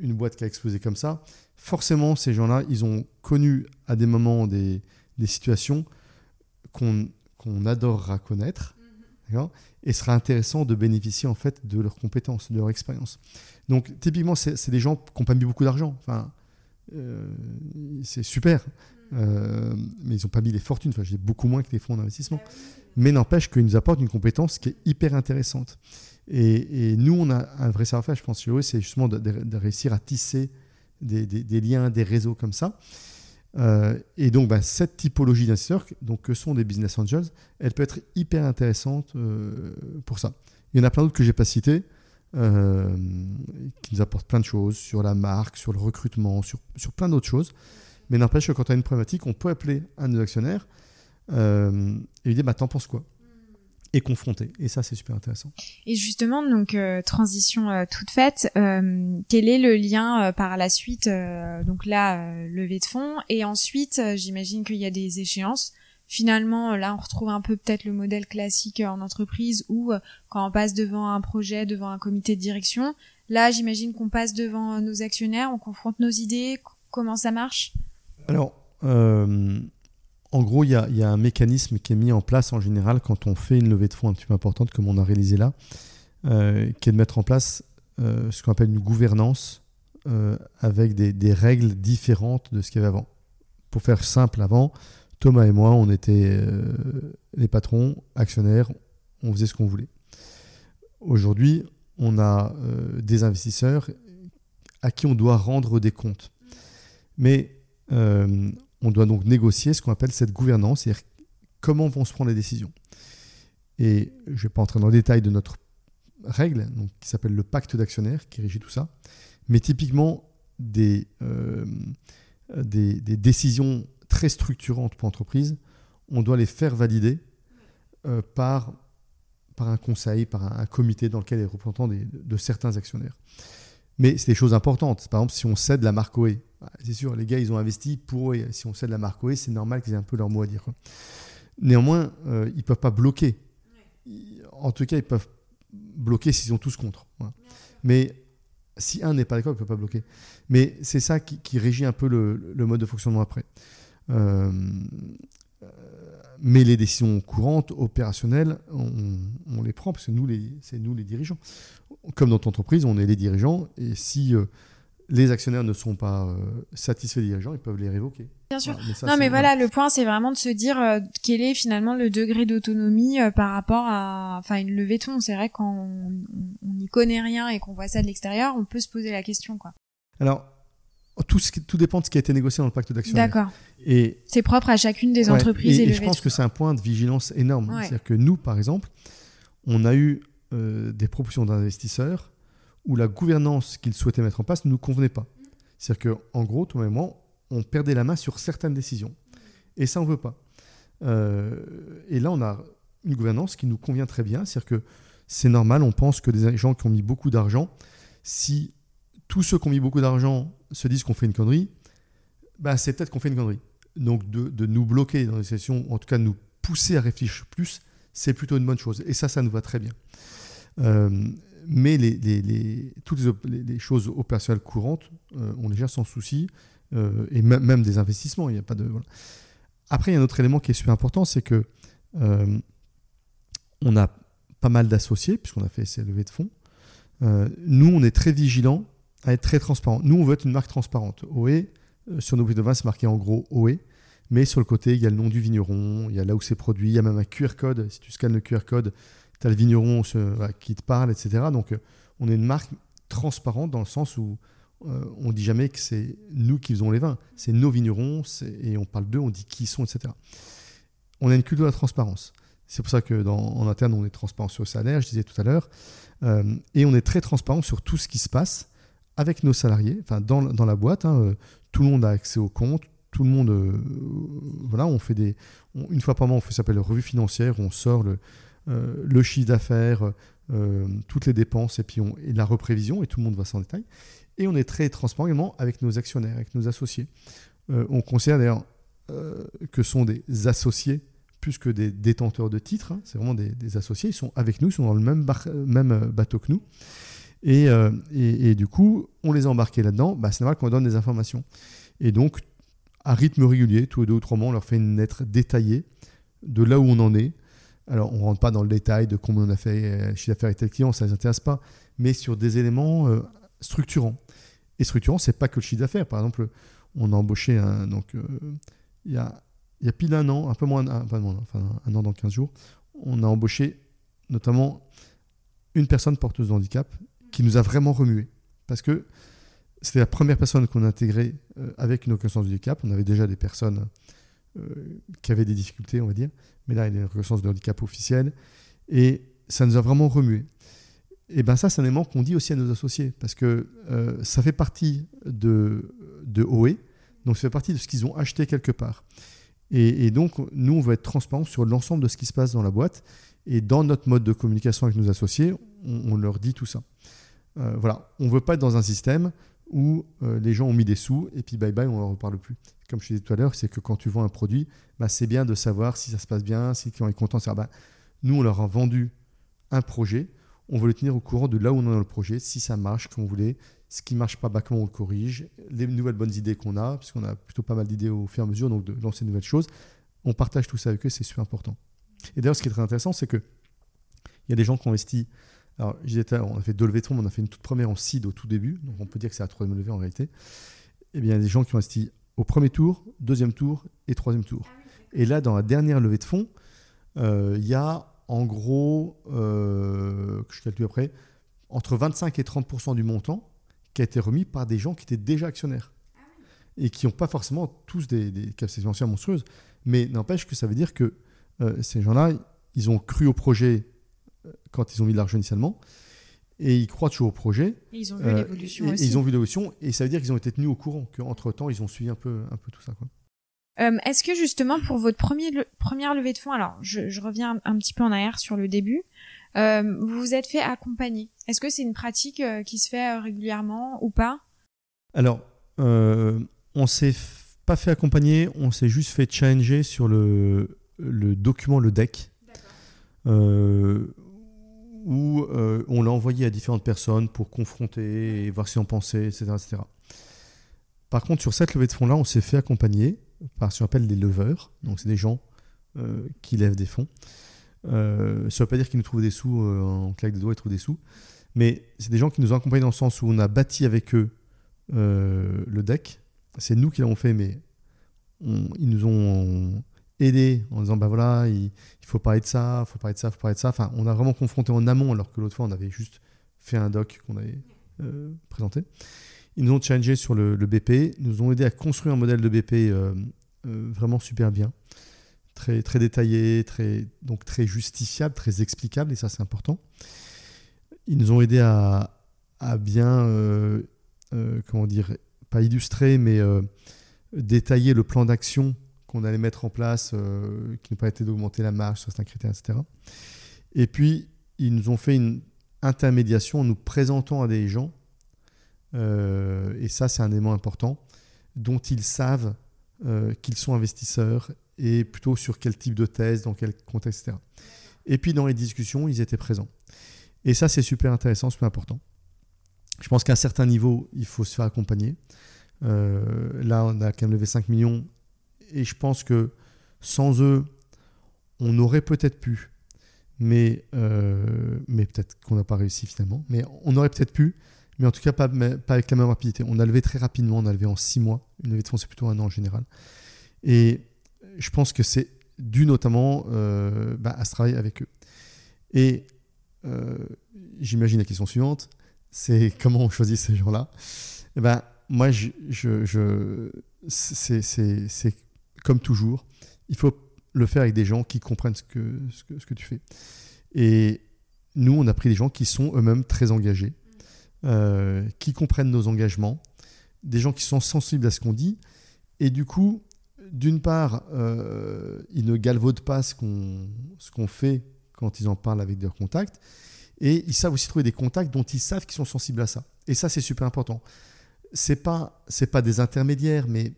une boîte qui a explosé comme ça forcément, ces gens-là, ils ont connu à des moments des, situations qu'on adorera connaître. Mhm. Et ce sera intéressant de bénéficier en fait de leurs compétences, de leur expérience. Donc, typiquement, c'est des gens qui n'ont pas mis beaucoup d'argent. Enfin, euh, c'est super. Mhm. Euh, mais ils n'ont pas mis des fortunes. Enfin, j'ai beaucoup moins que les fonds d'investissement. Ah mais n'empêche qu'ils nous apportent une compétence qui est hyper intéressante. Et, nous, on a un vrai savoir-faire, je pense, chez eux, c'est justement de, réussir à tisser des, liens, des réseaux comme ça. Euh, et donc, bah, cette typologie d'investisseurs, donc que sont des business angels, elle peut être hyper intéressante euh, pour ça. Il y en a plein d'autres que j'ai pas cités, euh, qui nous apportent plein de choses sur la marque, sur le recrutement, sur, sur plein d'autres choses. Mais n'empêche que quand on a une problématique, on peut appeler un de nos actionnaires et lui dire bah, T'en penses quoi? Et confronter. Et ça, c'est super intéressant. Et justement, donc euh, transition euh, toute faite, euh, quel est le lien par la suite Donc là, levée de fonds, et ensuite, j'imagine qu'il y a des échéances. Finalement, là, on retrouve un peu peut-être le modèle classique en entreprise où quand on passe devant un projet, devant un comité de direction, là, j'imagine qu'on passe devant nos actionnaires, on confronte nos idées. Comment ça marche? Alors. En gros, il y, a, un mécanisme qui est mis en place en général quand on fait une levée de fonds un petit peu importante comme on a réalisé là, euh, qui est de mettre en place euh, ce qu'on appelle une gouvernance euh, avec des, règles différentes de ce qu'il y avait avant. Pour faire simple, avant, Thomas et moi, on était les patrons, actionnaires, on faisait ce qu'on voulait. Aujourd'hui, on a des investisseurs à qui on doit rendre des comptes. Mais on doit donc négocier ce qu'on appelle cette gouvernance, c'est-à-dire comment vont se prendre les décisions. Et je ne vais pas entrer dans le détail de notre règle, qui s'appelle le pacte d'actionnaires, qui régit tout ça, mais typiquement euh, des, décisions très structurantes pour l'entreprise, on doit les faire valider euh, par, par un conseil, par un, comité dans lequel est représentant de certains actionnaires. Mais c'est des choses importantes. Par exemple, si on cède la marque OE, bah, c'est sûr, les gars, ils ont investi pour OE. Si on cède la marque OE, c'est normal qu'ils aient un peu leur mot à dire. Néanmoins, euh, ils ne peuvent pas bloquer. En tout cas, ils peuvent bloquer s'ils ont tous contre. Mais si un n'est pas d'accord, il ne peut pas bloquer. Mais c'est ça qui, régit un peu le, mode de fonctionnement après. Euh, mais les décisions courantes, opérationnelles, on, les prend parce que nous, c'est nous les dirigeants. Comme dans notre entreprise, on est les dirigeants et si euh, les actionnaires ne sont pas euh, satisfaits des dirigeants, ils peuvent les révoquer. Bien sûr. non, mais voilà, le point, c'est vraiment de se dire euh, quel est finalement le degré d'autonomie par rapport à, enfin, une levée de fonds. C'est vrai quand on n'y connaît rien et qu'on voit ça de l'extérieur, on peut se poser la question, quoi. Alors, tout, ce tout dépend de ce qui a été négocié dans le pacte d'actionnaires. D'accord. Et c'est propre à chacune des entreprises. Et, et, je pense que c'est un point de vigilance énorme. C'est-à-dire que nous, par exemple, on a eu euh, des propositions d'investisseurs où la gouvernance qu'ils souhaitaient mettre en place ne nous convenait pas. C'est-à-dire qu'en gros, tout et moi, on perdait la main sur certaines décisions. Et ça, on ne veut pas. Euh, et là, on a une gouvernance qui nous convient très bien. C'est-à-dire que c'est normal, on pense que des gens qui ont mis beaucoup d'argent, si tous ceux qui ont mis beaucoup d'argent se disent qu'on fait une connerie, bah, c'est peut-être qu'on fait une connerie. Donc de, nous bloquer dans les sessions, en tout cas nous pousser à réfléchir plus, c'est plutôt une bonne chose. Et ça, ça nous va très bien. Euh, mais toutes les, choses opérationnelles courantes, euh, on les gère sans souci, euh, et même des investissements. Il n'y a pas de. Après, il y a un autre élément qui est super important, c'est que on a pas mal d'associés, puisqu'on a fait ces levées de fonds. nous, on est très vigilants à être très transparent. Nous, on veut être une marque transparente. OE, sur nos bouteilles de vin, c'est marqué en gros OE. Mais sur le côté, il y a le nom du vigneron, il y a là où c'est produit, il y a même un QR code. Si tu scannes le QR code, tu as le vigneron qui te parle, etc. Donc, euh, on est une marque transparente dans le sens où euh, on dit jamais que c'est nous qui faisons les vins. C'est nos vignerons et on parle d'eux, on dit qui ils sont, etc. On a une culture de la transparence. C'est pour ça que en interne, on est transparent sur le salaire, je disais tout à l'heure. Euh, et on est très transparent sur tout ce qui se passe avec nos salariés, enfin dans, dans la boîte. Hein, tout le monde a accès au compte, tout le monde, euh, voilà, on fait des, une fois par mois, on fait s'appelle revue financière, on sort le, euh, le chiffre d'affaires, euh, toutes les dépenses et puis la reprévision et tout le monde va s'en détail. Et on est très transparent également avec nos actionnaires, avec nos associés. on considère d'ailleurs que sont des associés plus que des détenteurs de titres. Hein. c'est vraiment des, associés. Ils sont avec nous, ils sont dans le même, même bateau que nous. Et, et, du coup, on les a embarqués là-dedans. Bah, c'est normal qu'on donne des informations. Et donc, à rythme régulier, tous les deux ou trois mois, on leur fait une lettre détaillée de là où on en est. Alors, on ne rentre pas dans le détail de combien on a fait euh, chiffre d'affaires avec tel client, ça ne les intéresse pas, mais sur des éléments euh, structurants. Et structurant, c'est pas que le chiffre d'affaires. Par exemple, on a embauché donc euh, il y, a, il y a pile un an, un peu moins, un, enfin un an dans 15 jours, on a embauché notamment une personne porteuse de handicap qui nous a vraiment remué. Parce que c'était la première personne qu'on a intégrée euh, avec une reconnaissance de handicap. On avait déjà des personnes euh, qui avaient des difficultés, on va dire. Mais là, il y a une reconnaissance de handicap officielle. Et ça nous a vraiment remué. Et bien ça, c'est un élément qu'on dit aussi à nos associés. Parce que euh, ça fait partie de, de OE. Donc ça fait partie de ce qu'ils ont acheté quelque part. Et, donc, nous, on va être transparent sur l'ensemble de ce qui se passe dans la boîte. Et dans notre mode de communication avec nos associés, on, leur dit tout ça. Voilà, on ne veut pas être dans un système où euh, les gens ont mis des sous et puis bye bye, on ne reparle plus. Comme je disais tout à l'heure, c'est que quand tu vends un produit, bah, c'est bien de savoir si ça se passe bien, si le client est content. Bah, nous, on leur a vendu un projet, on veut le tenir au courant de là où on est dans le projet, si ça marche comme on voulait, ce qui ne marche pas, bah, comment on le corrige, les nouvelles bonnes idées qu'on a, parce qu'on a plutôt pas mal d'idées au fur et à mesure, donc de lancer de nouvelles choses. On partage tout ça avec eux, c'est super important. Et d'ailleurs, ce qui est très intéressant, c'est qu'il y a des gens qui ont investi alors, on a fait deux levées de fonds, mais on a fait une toute première en seed au tout début, donc on peut dire que c'est la troisième levée en réalité. Eh bien, il y a des gens qui ont investi au premier tour, deuxième tour et troisième tour. Ah et là, dans la dernière levée de fonds, euh, il y a en gros, euh, que je calcule après, entre 25 et 30 du montant qui a été remis par des gens qui étaient déjà actionnaires ah et qui n'ont pas forcément tous des, des capacités financières monstrueuses. Mais n'empêche que ça veut dire que euh, ces gens-là, ils ont cru au projet quand ils ont mis de l'argent initialement. Et ils croient toujours au projet. Et ils ont vu l'évolution aussi. ils ont vu l'évolution. Et ça veut dire qu'ils ont été tenus au courant, qu'entre-temps, ils ont suivi un peu, un peu tout ça. Quoi. Euh, Est-ce que justement, pour votre premier première levée de fonds, alors je, je reviens un, petit peu en arrière sur le début, euh, vous vous êtes fait accompagner. Est-ce que c'est une pratique euh, qui se fait euh, régulièrement ou pas? Alors, euh, on s'est pas fait accompagner, on s'est juste fait challenger sur le, le document, le deck. Où euh, on l'a envoyé à différentes personnes pour confronter et voir si on pensait, etc. etc. Par contre, sur cette levée de fonds-là, on s'est fait accompagner par ce qu'on appelle des leveurs. Donc, c'est des gens euh, qui lèvent des fonds. Euh, ça ne veut pas dire qu'ils nous trouvent des sous en claque des doigts, ils trouvent des sous. Mais c'est des gens qui nous ont accompagnés dans le sens où on a bâti avec eux le deck. C'est nous qui l'avons fait, mais ils nous ont aider en disant bah voilà, il, faut parler de ça, il faut parler de ça, il faut parler de ça. Enfin, on a vraiment confronté en amont alors que l'autre fois on avait juste fait un doc qu'on avait euh, présenté. Ils nous ont challengé sur le, BP, nous ont aidé à construire un modèle de BP euh, euh, vraiment super bien, très, très détaillé, très, donc très justifiable, très explicable, et ça c'est important. Ils nous ont aidé à, à bien comment dire, pas illustrer, mais détailler le plan d'action qu'on allait mettre en place, qui n'a pas été d'augmenter la marge sur certains critères, etc. Et puis, ils nous ont fait une intermédiation en nous présentant à des gens, et ça c'est un élément important, dont ils savent qu'ils sont investisseurs et plutôt sur quel type de thèse, dans quel contexte, etc. Et puis dans les discussions, ils étaient présents. Et ça, c'est super intéressant, super important. Je pense qu'à un certain niveau, il faut se faire accompagner. Euh, là, on a quand même levé 5 millions. Et je pense que sans eux, on aurait peut-être pu, mais, euh, mais peut-être qu'on n'a pas réussi finalement. Mais on aurait peut-être pu, mais en tout cas pas, avec la même rapidité. On a levé très rapidement, on a levé en 6 mois. Une levée de fonds, c'est plutôt un an en général. Et je pense que c'est dû notamment euh, bah, à ce travail avec eux. Et euh, j'imagine la question suivante, c'est comment on choisit ces gens-là? Eh ben, Moi, je, je, c'est comme toujours, il faut le faire avec des gens qui comprennent ce que, ce que, tu fais. Et nous, on a pris des gens qui sont eux-mêmes très engagés, euh, qui comprennent nos engagements, des gens qui sont sensibles à ce qu'on dit. Et du coup, d'une part, euh, ils ne galvaudent pas ce qu'on fait quand ils en parlent avec leurs contacts. Et ils savent aussi trouver des contacts dont ils savent qu'ils sont sensibles à ça. Et ça, c'est super important. Ce n'est pas, pas des intermédiaires, mais,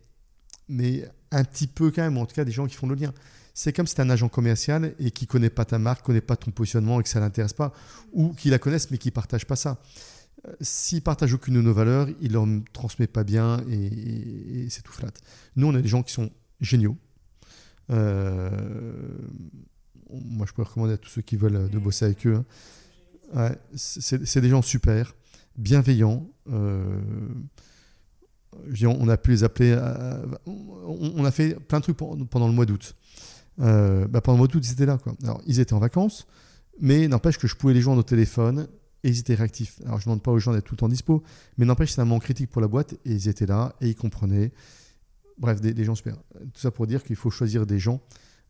mais un petit peu quand même, en tout cas des gens qui font le lien. C'est comme si tu un agent commercial et qui ne connaît pas ta marque, ne connaît pas ton positionnement et que ça ne l'intéresse pas, ou qui la connaissent mais qui ne partagent pas ça. S'il partage aucune de nos valeurs, il leur transmet pas bien et, et c'est tout flat. Nous, on a des gens qui sont géniaux. Euh, moi, je pourrais recommander à tous ceux qui veulent euh, de bosser avec eux. Hein. c'est des gens super, bienveillants. Euh, on a pu les appeler. on, a fait plein de trucs pendant le mois d'août. Bah, pendant le mois d'août, ils étaient là. Ils étaient en vacances, mais n'empêche que je pouvais les joindre au téléphone et ils étaient réactifs. Alors, je ne demande pas aux gens d'être tout le temps dispo, mais n'empêche, c'est un moment critique pour la boîte et ils étaient là et ils comprenaient. Bref, des, gens super. Tout ça pour dire qu'il faut choisir des gens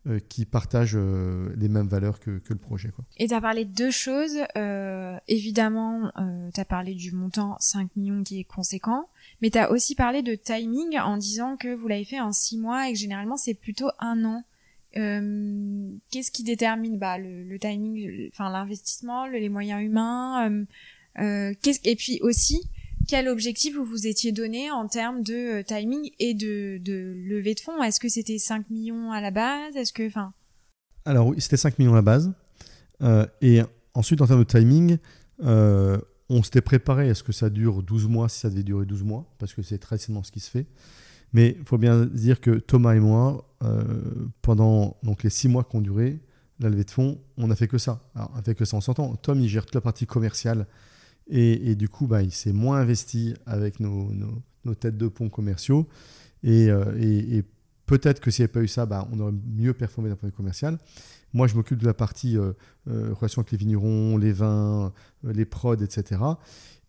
euh, qui partagent euh, les mêmes valeurs que, le projet. Quoi. Et tu as parlé de deux choses. Euh, évidemment, tu as parlé du montant 5 millions qui est conséquent, mais tu as aussi parlé de timing en disant que vous l'avez fait en 6 mois et que généralement c'est plutôt un an. Qu'est-ce qui détermine bah, le, timing, enfin l'investissement, les moyens humains Et puis aussi, quel objectif vous vous étiez donné en termes de euh, timing et de, levée de fonds? Est-ce que c'était 5 millions à la base? Est-ce que, enfin? Alors oui, c'était 5 millions à la base. Euh, et ensuite, en termes de timing, euh, on s'était préparé à ce que ça dure 12 mois, si ça devait durer 12 mois, parce que c'est très ce qui se fait. Mais il faut bien dire que Thomas et moi, pendant donc, les 6 mois qu'on duré la levée de fonds, on n'a fait que ça. On n'a fait que ça, on s'entend. Tom, il gère toute la partie commerciale et, du coup, bah, il s'est moins investi avec nos, nos, têtes de pont commerciaux. Et, euh, peut-être que s'il n'y avait pas eu ça, bah, on aurait mieux performé d'un point de vue commercial. Moi, je m'occupe de la partie euh, euh, relation avec les vignerons, les vins, les prods, etc.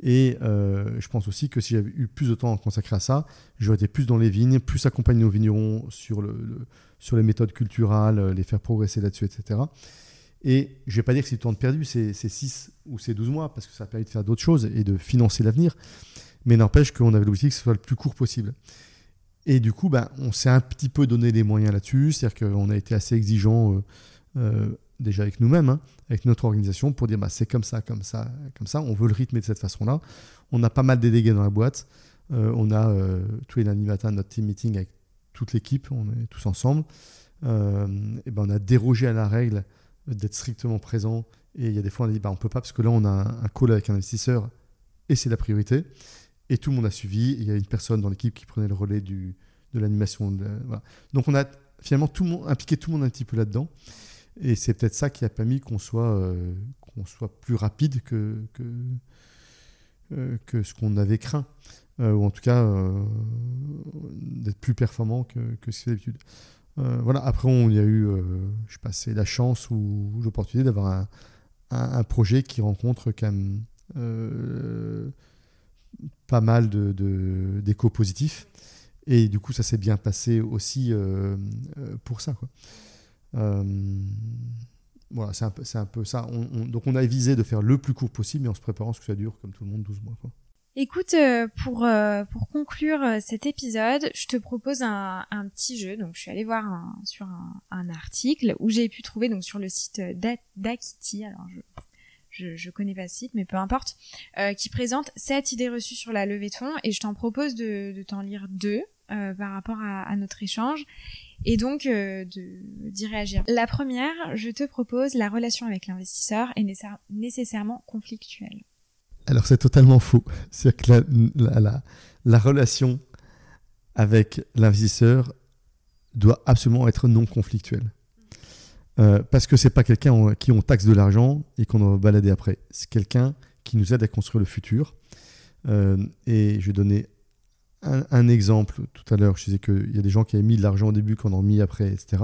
Et je pense aussi que si j'avais eu plus de temps consacré à ça, j'aurais été plus dans les vignes, plus accompagner nos vignerons sur, le, sur les méthodes culturelles, les faire progresser là-dessus, etc. Et je ne vais pas dire que c'est du temps de perdu, c'est 6 ou c'est 12 mois, parce que ça a permis de faire d'autres choses et de financer l'avenir. Mais n'empêche qu'on avait l'objectif que ce soit le plus court possible. Et du coup, ben, on s'est un petit peu donné les moyens là-dessus, c'est-à-dire qu'on a été assez exigeant euh, euh, déjà avec nous-mêmes, hein, avec notre organisation, pour dire bah, c'est comme ça, comme ça, comme ça, on veut le rythmer de cette façon-là. On a pas mal délégués dans la boîte. Euh, on a tous les lundis matin notre team meeting avec toute l'équipe, on est tous ensemble. et ben, on a dérogé à la règle d'être strictement présent. Et il y a des fois, on a dit, bah, on peut pas parce que là, on a un, call avec un investisseur et c'est la priorité. Et tout le monde a suivi. il y a une personne dans l'équipe qui prenait le relais du, de l'animation. Donc, on a finalement tout impliqué tout le monde un petit peu là-dedans. Et c'est peut-être ça qui a permis qu'on soit, euh, qu'on soit plus rapide que, que, euh, que ce qu'on avait craint. Euh, ou en tout cas, d'être plus performant que, que ce d'habitude. Euh, voilà. Après, on y a eu, euh, la chance ou l'opportunité d'avoir un, projet qui rencontre quand même euh, pas mal d'échos de, positifs. Et du coup, ça s'est bien passé aussi pour ça. voilà, c'est un, un, peu ça. donc, on a visé de faire le plus court possible, mais en se préparant ce que ça dure, comme tout le monde, 12 mois. Quoi. Écoute, euh, pour euh, pour conclure euh, cet épisode, je te propose un, un petit jeu. Donc, je suis allée voir un, sur un, un article où j'ai pu trouver donc sur le site d'Akiti. Alors, je, je je connais pas ce site, mais peu importe, qui présente sept idées reçues sur la levée de fonds. Et je t'en propose de, de t'en lire deux par rapport à, à, notre échange et donc de d'y réagir. La première, je te propose la relation avec l'investisseur est nécessairement conflictuelle. Alors c'est totalement faux. C'est-à-dire que la, la, la, relation avec l'investisseur doit absolument être non conflictuelle. Euh, parce que c'est pas quelqu'un qui on taxe de l'argent et qu'on va balader après. C'est quelqu'un qui nous aide à construire le futur. Euh, et je vais donner un, exemple tout à l'heure. Je disais qu'il y a des gens qui avaient mis de l'argent au début, qui en ont mis après, etc.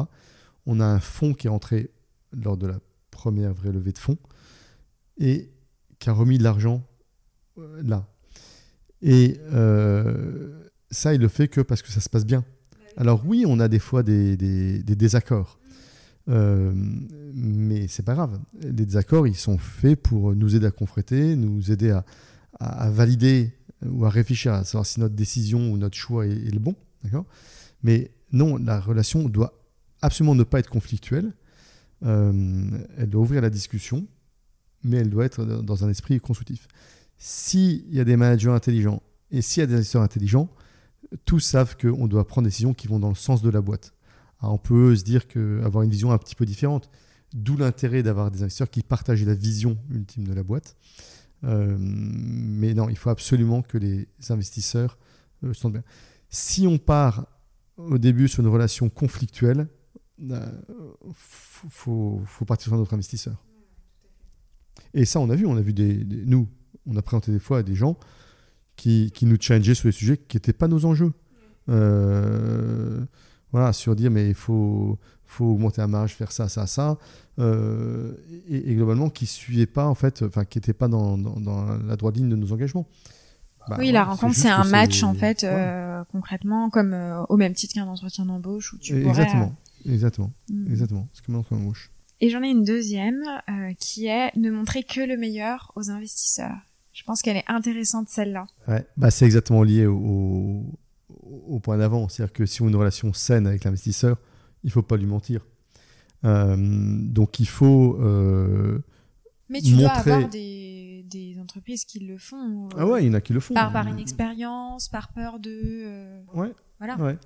On a un fonds qui est entré lors de la première vraie levée de fonds et qui a remis de l'argent là. Et euh, ça, il le fait que parce que ça se passe bien. Alors oui, on a des fois des, désaccords. Euh, mais c'est pas grave. Les désaccords, ils sont faits pour nous aider à confréter, nous aider à, valider ou à réfléchir à savoir si notre décision ou notre choix est, le bon. D'accord? Mais non, la relation doit absolument ne pas être conflictuelle. elle doit ouvrir la discussion, mais elle doit être dans un esprit constructif s'il y a des managers intelligents et s'il y a des investisseurs intelligents, tous savent qu'on doit prendre des décisions qui vont dans le sens de la boîte. on peut se dire qu'avoir une vision un petit peu différente, d'où l'intérêt d'avoir des investisseurs qui partagent la vision ultime de la boîte. Euh, mais non, il faut absolument que les investisseurs euh, se sentent bien. Si on part au début sur une relation conflictuelle, il euh, faut, partir sur un autre investisseur. Et ça, on a vu, on a vu des nous, on a présenté des fois à des gens qui, qui nous challengeaient sur des sujets qui n'étaient pas nos enjeux. Euh, voilà, sur dire, mais il faut, faut augmenter la marge, faire ça, ça, ça. Euh, et, globalement, qui ne suivaient pas, en fait, enfin, qui n'étaient pas dans, dans, la droite ligne de nos engagements. Bah, oui, la rencontre, c'est un match, en fait, euh, concrètement, comme au même titre qu'un entretien d'embauche où tu Exactement, exactement, hmm. exactement. C'est comme un entretien d'embauche. Et j'en ai une deuxième qui est ne montrer que le meilleur aux investisseurs. Je pense qu'elle est intéressante celle-là. Ouais, bah c'est exactement lié au, au, point d'avant. C'est-à-dire que si on a une relation saine avec l'investisseur, il ne faut pas lui mentir. Euh, donc il faut. Euh, Mais tu dois avoir des, des, entreprises qui le font. Euh, ah ouais, il y en a qui le font. Par, par inexpérience, par peur de. Ouais. Voilà. Ouais.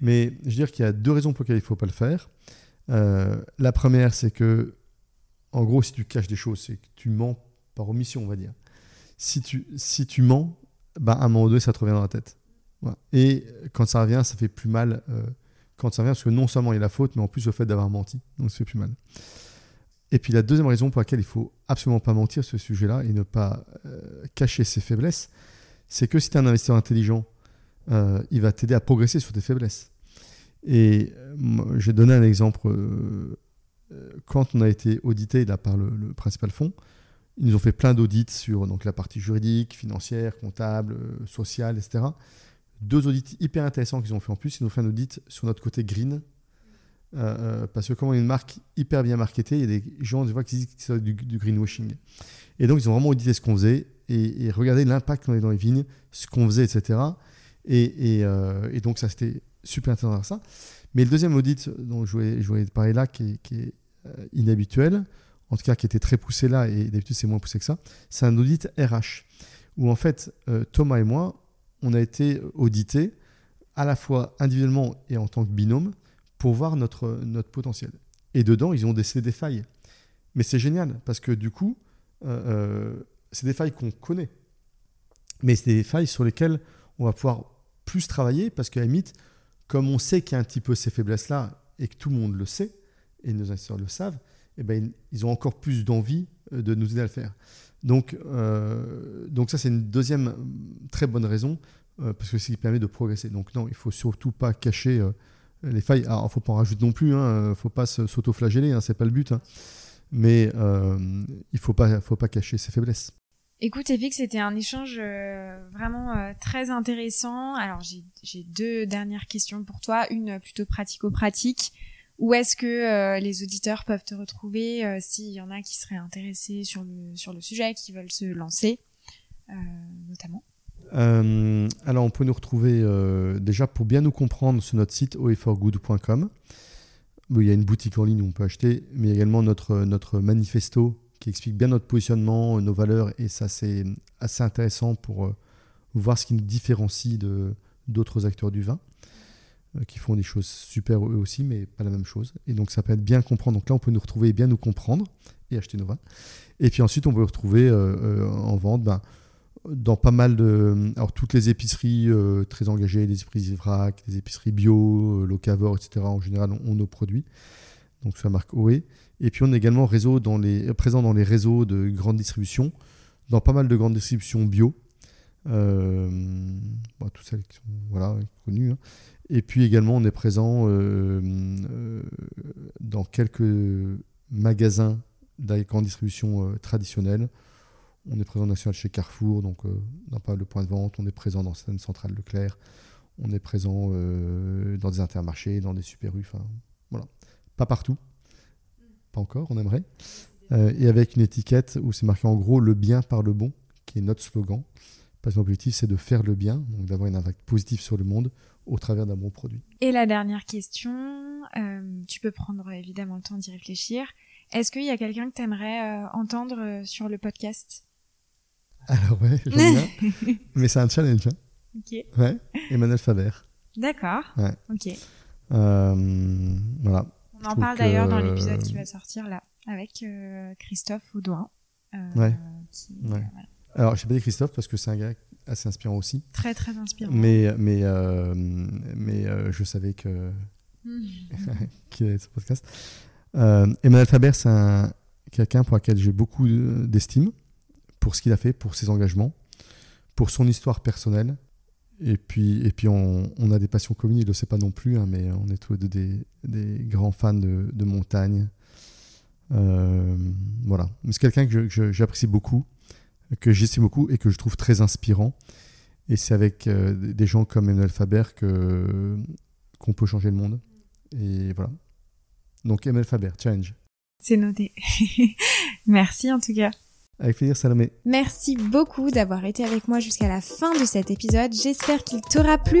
Mais je veux dire qu'il y a deux raisons pour lesquelles il ne faut pas le faire. la première, c'est que, en gros, si tu caches des choses, c'est que tu mens par omission, on va dire si tu, si tu mens, bah, à un moment donné, ça te revient dans la tête. Et quand ça revient, ça fait plus mal euh, quand ça revient, parce que non seulement il y a la faute, mais en plus le fait d'avoir menti. Donc ça fait plus mal. Et puis la deuxième raison pour laquelle il faut absolument pas mentir sur ce sujet-là et ne pas euh, cacher ses faiblesses, c'est que si tu es un investisseur intelligent, euh, il va t'aider à progresser sur tes faiblesses. Et j'ai donné un exemple. quand on a été audité là, par le, le principal fonds, ils nous ont fait plein d'audits sur donc, la partie juridique, financière, comptable, euh, sociale, etc. Deux audits hyper intéressants qu'ils ont fait en plus. Ils nous ont fait un audit sur notre côté green. Euh, euh, parce que comme on est une marque hyper bien marketée, il y a des gens des fois qui disent que c'est du, greenwashing. Et donc ils ont vraiment audité ce qu'on faisait et, regardé l'impact qu'on avait dans les vignes, ce qu'on faisait, etc. Et, donc ça c'était super intéressant ça. Mais le deuxième audit dont je voulais, parler là, qui est inhabituel, en tout cas qui était très poussé là, et d'habitude c'est moins poussé que ça, c'est un audit RH, où en fait euh, Thomas et moi, on a été audités à la fois individuellement et en tant que binôme pour voir notre, notre potentiel. Et dedans, ils ont décelé des failles. Mais c'est génial, parce que du coup, euh, euh, c'est des failles qu'on connaît. Mais c'est des failles sur lesquelles on va pouvoir plus travailler, parce qu'à la limite, comme on sait qu'il y a un petit peu ces faiblesses-là, et que tout le monde le sait, et nos investisseurs le savent, eh ben, ils ont encore plus d'envie euh, de nous aider à le faire. Donc, euh, ça, c'est une deuxième euh, très bonne raison, parce que c'est ce qui permet de progresser. Donc non, il faut surtout pas cacher les failles. Alors, il ne faut pas en rajouter non plus, il hein, ne faut pas s'auto-flageller, hein, ce n'est pas le but. Hein. Mais il ne faut pas, faut pas cacher ses faiblesses. Écoute, Evic, c'était un échange vraiment très intéressant. Alors, j'ai deux dernières questions pour toi. Une plutôt pratico-pratique. Où est-ce que euh, les auditeurs peuvent te retrouver euh, s'il y en a qui seraient intéressés sur le, sur le sujet, qui veulent se lancer, euh, notamment? Alors, on peut nous retrouver déjà pour bien nous comprendre sur notre site oeforgood.com. Il y a une boutique en ligne où on peut acheter, mais également notre, notre manifesto qui explique bien notre positionnement, nos valeurs, et ça, c'est assez intéressant pour voir ce qui nous différencie de d'autres acteurs du vin qui font des choses super eux aussi, mais pas la même chose. Et donc, ça peut être bien comprendre. Donc là, on peut nous retrouver et bien nous comprendre et acheter nos vins. Et puis ensuite, on peut retrouver en vente ben, dans pas mal de. Alors, toutes les épiceries euh, très engagées, les épiceries vrac, les épiceries bio, euh, etc., en général, ont, nos produits. Donc, sur la marque OE. Et puis, on est également réseau dans les, présent dans les réseaux de grande distribution, dans pas mal de grandes distributions bio. Euh, toutes celles qui sont voilà, connues. Hein. Et puis également, on est présent dans quelques magasins de grande distribution traditionnels on est présent national chez Carrefour, donc euh, dans pas le point de vente. On est présent dans certaines centrales Leclerc. On est présent euh, dans des intermarchés, dans des super rues. Enfin, voilà. Pas partout. Pas encore, on aimerait. Euh, et avec une étiquette où c'est marqué en gros le bien par le bon, qui est notre slogan. Parce que l'objectif, c'est de faire le bien, donc d'avoir un impact positif sur le monde au travers d'un bon produit. Et la dernière question, tu peux prendre évidemment le temps d'y réfléchir. Est-ce qu'il y a quelqu'un que tu aimerais entendre sur le podcast? Alors ouais, j'en ai mais c'est un challenge. Hein. Ok. Ouais, Emmanuel Faber. D'accord. Ouais. Ok. Euh, voilà. On en parle d'ailleurs dans l'épisode qui va sortir là, avec euh, Christophe Audouin. Euh, ouais. ouais. Alors, j'ai pas dit Christophe parce que c'est un gars assez inspirant aussi. Très, très inspirant. Mais, mais, mais je savais que. qu'il allait ce podcast. Emmanuel Faber, c'est un... quelqu'un pour lequel j'ai beaucoup d'estime pour ce qu'il a fait, pour ses engagements, pour son histoire personnelle. Et puis, et puis on, a des passions communes, il ne le sait pas non plus, hein, mais on est tous des, des grands fans de, de montagne. Euh, voilà. C'est quelqu'un que j'apprécie beaucoup, que j'estime beaucoup et que je trouve très inspirant. Et c'est avec euh, des gens comme Emmanuel Faber que, qu'on peut changer le monde. Et voilà. Donc Emmanuel Faber, challenge. C'est noté. Merci en tout cas. Avec plaisir, Salomé. Merci beaucoup d'avoir été avec moi jusqu'à la fin de cet épisode. J'espère qu'il t'aura plu.